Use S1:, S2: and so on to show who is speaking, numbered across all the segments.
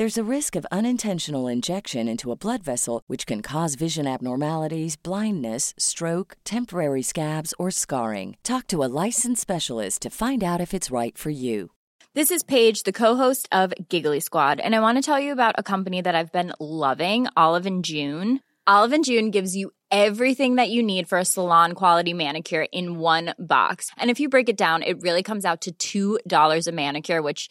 S1: There's a risk of unintentional injection into a blood vessel, which can cause vision abnormalities, blindness, stroke, temporary scabs, or scarring. Talk to a licensed specialist to find out if it's right for you.
S2: This is Paige, the co-host of Giggly Squad, and I want to tell you about a company that I've been loving, Olive and June. Olive and June gives you everything that you need for a salon quality manicure in one box. And if you break it down, it really comes out to $2 a manicure, which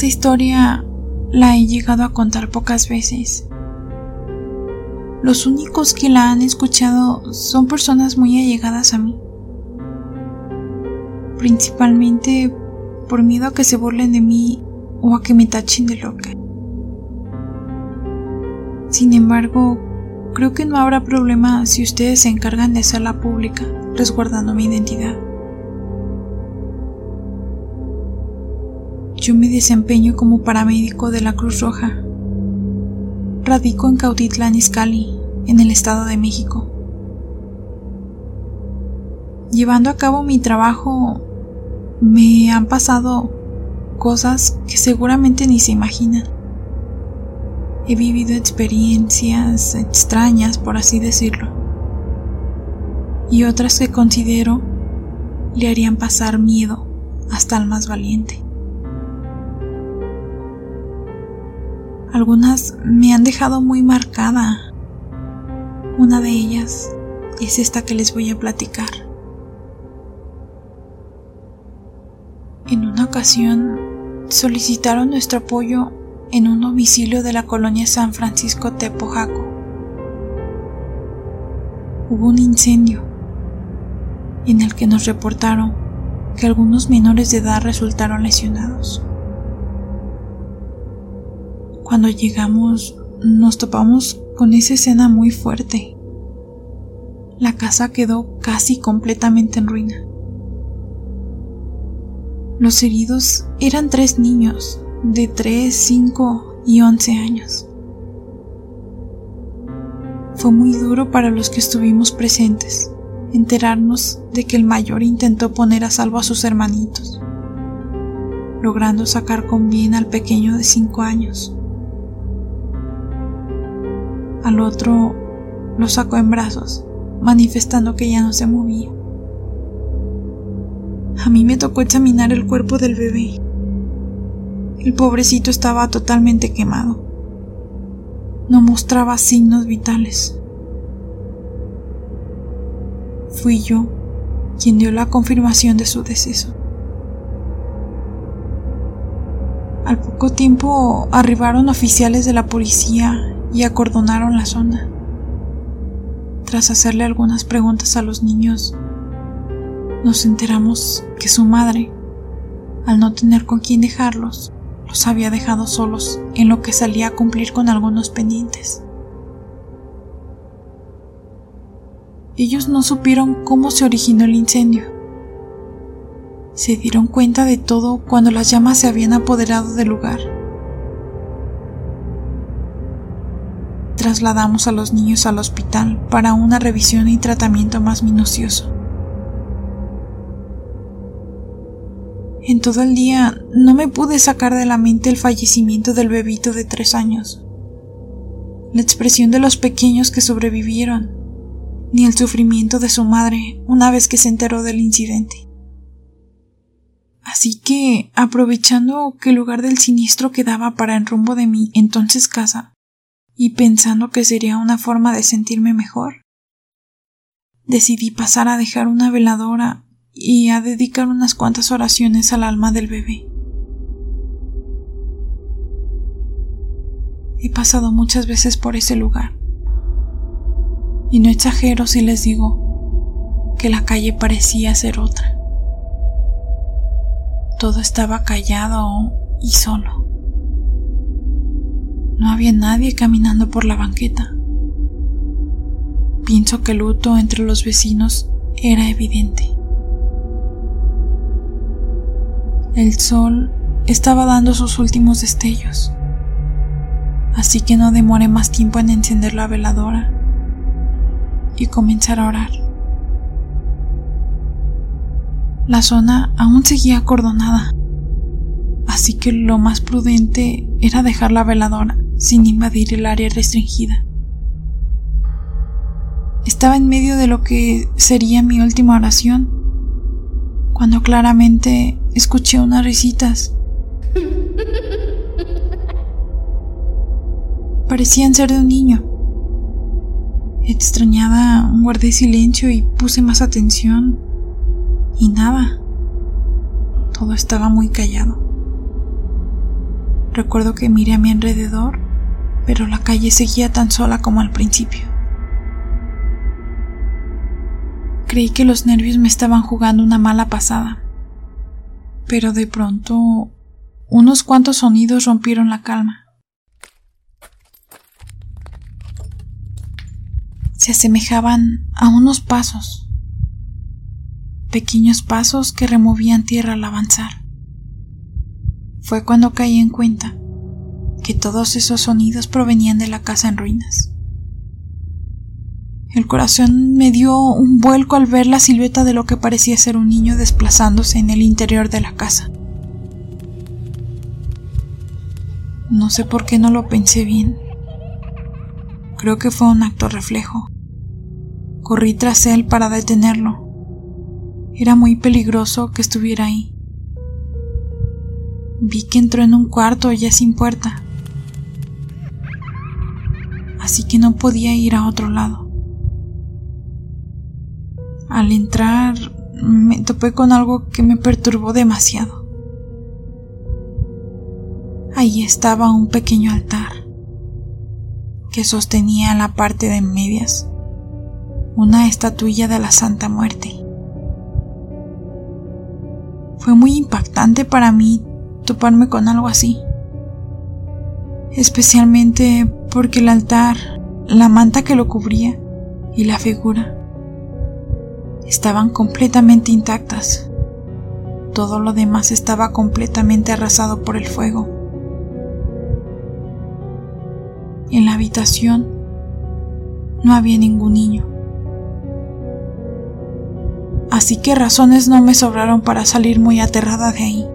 S3: Esta historia la he llegado a contar pocas veces. Los únicos que la han escuchado son personas muy allegadas a mí. Principalmente por miedo a que se burlen de mí o a que me tachen de loca. Sin embargo, creo que no habrá problema si ustedes se encargan de hacerla pública, resguardando mi identidad. Yo me desempeño como paramédico de la Cruz Roja. Radico en Cautitlán Izcalli, en el Estado de México. Llevando a cabo mi trabajo, me han pasado cosas que seguramente ni se imaginan. He vivido experiencias extrañas, por así decirlo, y otras que considero le harían pasar miedo hasta al más valiente. Algunas me han dejado muy marcada. Una de ellas es esta que les voy a platicar. En una ocasión solicitaron nuestro apoyo en un domicilio de la colonia San Francisco Tepojaco. Hubo un incendio en el que nos reportaron que algunos menores de edad resultaron lesionados. Cuando llegamos nos topamos con esa escena muy fuerte. La casa quedó casi completamente en ruina. Los heridos eran tres niños de 3, 5 y 11 años. Fue muy duro para los que estuvimos presentes enterarnos de que el mayor intentó poner a salvo a sus hermanitos, logrando sacar con bien al pequeño de 5 años. Al otro lo sacó en brazos, manifestando que ya no se movía. A mí me tocó examinar el cuerpo del bebé. El pobrecito estaba totalmente quemado. no mostraba signos vitales. Fui yo quien dio la confirmación de su deceso. Al poco tiempo arribaron oficiales de la policía y acordonaron la zona. Tras hacerle algunas preguntas a los niños, nos enteramos que su madre, al no tener con quién dejarlos, los había dejado solos en lo que salía a cumplir con algunos pendientes. Ellos no supieron cómo se originó el incendio. Se dieron cuenta de todo cuando las llamas se habían apoderado del lugar. Trasladamos a los niños al hospital para una revisión y tratamiento más minucioso. En todo el día no me pude sacar de la mente el fallecimiento del bebito de tres años, la expresión de los pequeños que sobrevivieron, ni el sufrimiento de su madre una vez que se enteró del incidente. Así que, aprovechando que el lugar del siniestro quedaba para el rumbo de mi entonces casa, y pensando que sería una forma de sentirme mejor, decidí pasar a dejar una veladora y a dedicar unas cuantas oraciones al alma del bebé. He pasado muchas veces por ese lugar. Y no exagero si les digo que la calle parecía ser otra. Todo estaba callado y solo. No había nadie caminando por la banqueta. Pienso que el luto entre los vecinos era evidente. El sol estaba dando sus últimos destellos, así que no demoré más tiempo en encender la veladora y comenzar a orar. La zona aún seguía acordonada, así que lo más prudente era dejar la veladora sin invadir el área restringida. Estaba en medio de lo que sería mi última oración cuando claramente escuché unas risitas. Parecían ser de un niño. Extrañada, guardé silencio y puse más atención. Y nada. Todo estaba muy callado. Recuerdo que miré a mi alrededor, pero la calle seguía tan sola como al principio. Creí que los nervios me estaban jugando una mala pasada. Pero de pronto unos cuantos sonidos rompieron la calma. Se asemejaban a unos pasos, pequeños pasos que removían tierra al avanzar. Fue cuando caí en cuenta que todos esos sonidos provenían de la casa en ruinas. El corazón me dio un vuelco al ver la silueta de lo que parecía ser un niño desplazándose en el interior de la casa. No sé por qué no lo pensé bien. Creo que fue un acto reflejo. Corrí tras él para detenerlo. Era muy peligroso que estuviera ahí. Vi que entró en un cuarto ya sin puerta. Así que no podía ir a otro lado. Al entrar me topé con algo que me perturbó demasiado. Ahí estaba un pequeño altar que sostenía en la parte de medias una estatuilla de la Santa Muerte. Fue muy impactante para mí toparme con algo así, especialmente porque el altar, la manta que lo cubría y la figura estaban completamente intactas. Todo lo demás estaba completamente arrasado por el fuego. En la habitación no había ningún niño. Así que razones no me sobraron para salir muy aterrada de ahí.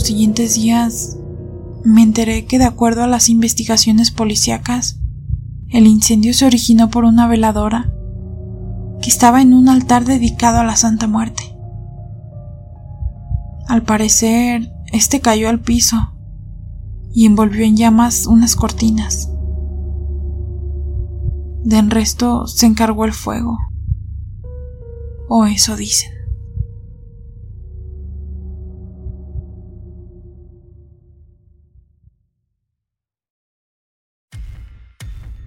S3: Los siguientes días me enteré que de acuerdo a las investigaciones policíacas, el incendio se originó por una veladora que estaba en un altar dedicado a la Santa Muerte. Al parecer, este cayó al piso y envolvió en llamas unas cortinas. De resto se encargó el fuego. O eso dicen.